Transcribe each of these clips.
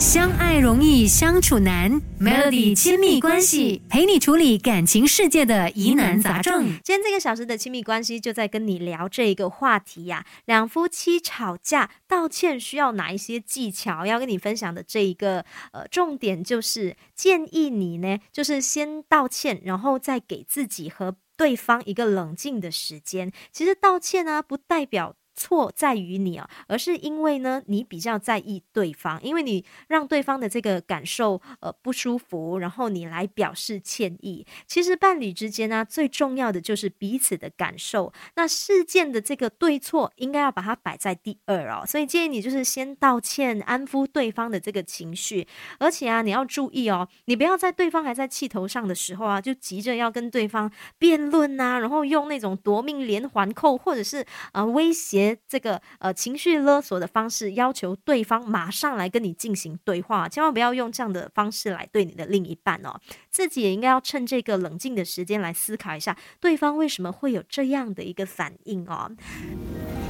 相爱容易相处难，Melody 亲密关系陪你处理感情世界的疑难杂症。今天这个小时的亲密关系就在跟你聊这一个话题呀。两夫妻吵架道歉需要哪一些技巧？要跟你分享的这一个呃重点就是建议你呢，就是先道歉，然后再给自己和对方一个冷静的时间。其实道歉呢，不代表。错在于你啊，而是因为呢，你比较在意对方，因为你让对方的这个感受呃不舒服，然后你来表示歉意。其实伴侣之间呢，最重要的就是彼此的感受。那事件的这个对错，应该要把它摆在第二哦。所以建议你就是先道歉，安抚对方的这个情绪。而且啊，你要注意哦，你不要在对方还在气头上的时候啊，就急着要跟对方辩论呐，然后用那种夺命连环扣，或者是呃威胁。这个呃情绪勒索的方式，要求对方马上来跟你进行对话，千万不要用这样的方式来对你的另一半哦。自己也应该要趁这个冷静的时间来思考一下，对方为什么会有这样的一个反应哦。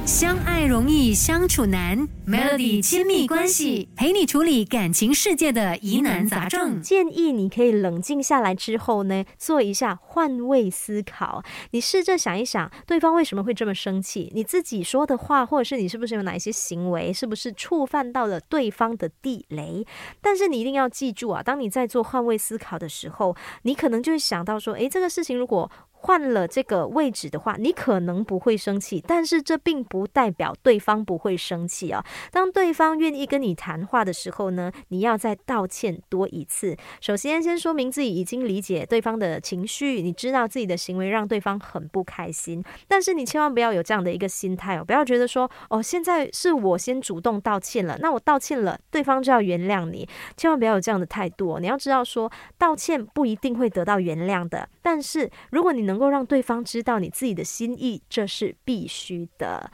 相爱容易相处难，Melody 亲密关系陪你处理感情世界的疑难杂症。建议你可以冷静下来之后呢，做一下换位思考。你试着想一想，对方为什么会这么生气？你自己说的话，或者是你是不是有哪一些行为，是不是触犯到了对方的地雷？但是你一定要记住啊，当你在做换位思考的时候，你可能就会想到说，诶，这个事情如果。换了这个位置的话，你可能不会生气，但是这并不代表对方不会生气啊。当对方愿意跟你谈话的时候呢，你要再道歉多一次。首先，先说明自己已经理解对方的情绪，你知道自己的行为让对方很不开心，但是你千万不要有这样的一个心态哦，不要觉得说哦，现在是我先主动道歉了，那我道歉了，对方就要原谅你，千万不要有这样的态度。你要知道说，道歉不一定会得到原谅的，但是如果你能。能够让对方知道你自己的心意，这是必须的。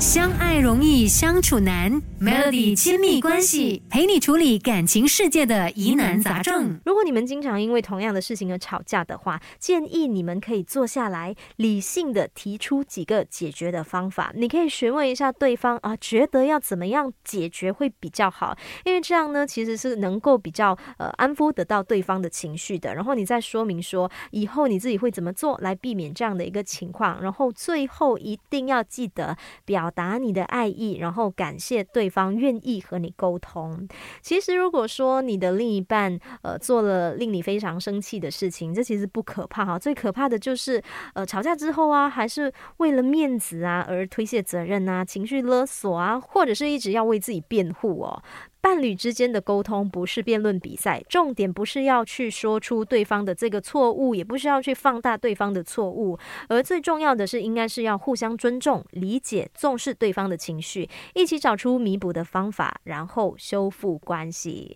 相爱容易相处难，Melody 亲密关系陪你处理感情世界的疑难杂症。如果你们经常因为同样的事情而吵架的话，建议你们可以坐下来，理性的提出几个解决的方法。你可以询问一下对方啊，觉得要怎么样解决会比较好？因为这样呢，其实是能够比较呃安抚得到对方的情绪的。然后你再说明说，以后你自己会怎么做来避免这样的一个情况。然后最后一定要记得表。表达你的爱意，然后感谢对方愿意和你沟通。其实，如果说你的另一半呃做了令你非常生气的事情，这其实不可怕哈。最可怕的就是呃吵架之后啊，还是为了面子啊而推卸责任啊，情绪勒索啊，或者是一直要为自己辩护哦。伴侣之间的沟通不是辩论比赛，重点不是要去说出对方的这个错误，也不需要去放大对方的错误，而最重要的是，应该是要互相尊重、理解、重视对方的情绪，一起找出弥补的方法，然后修复关系。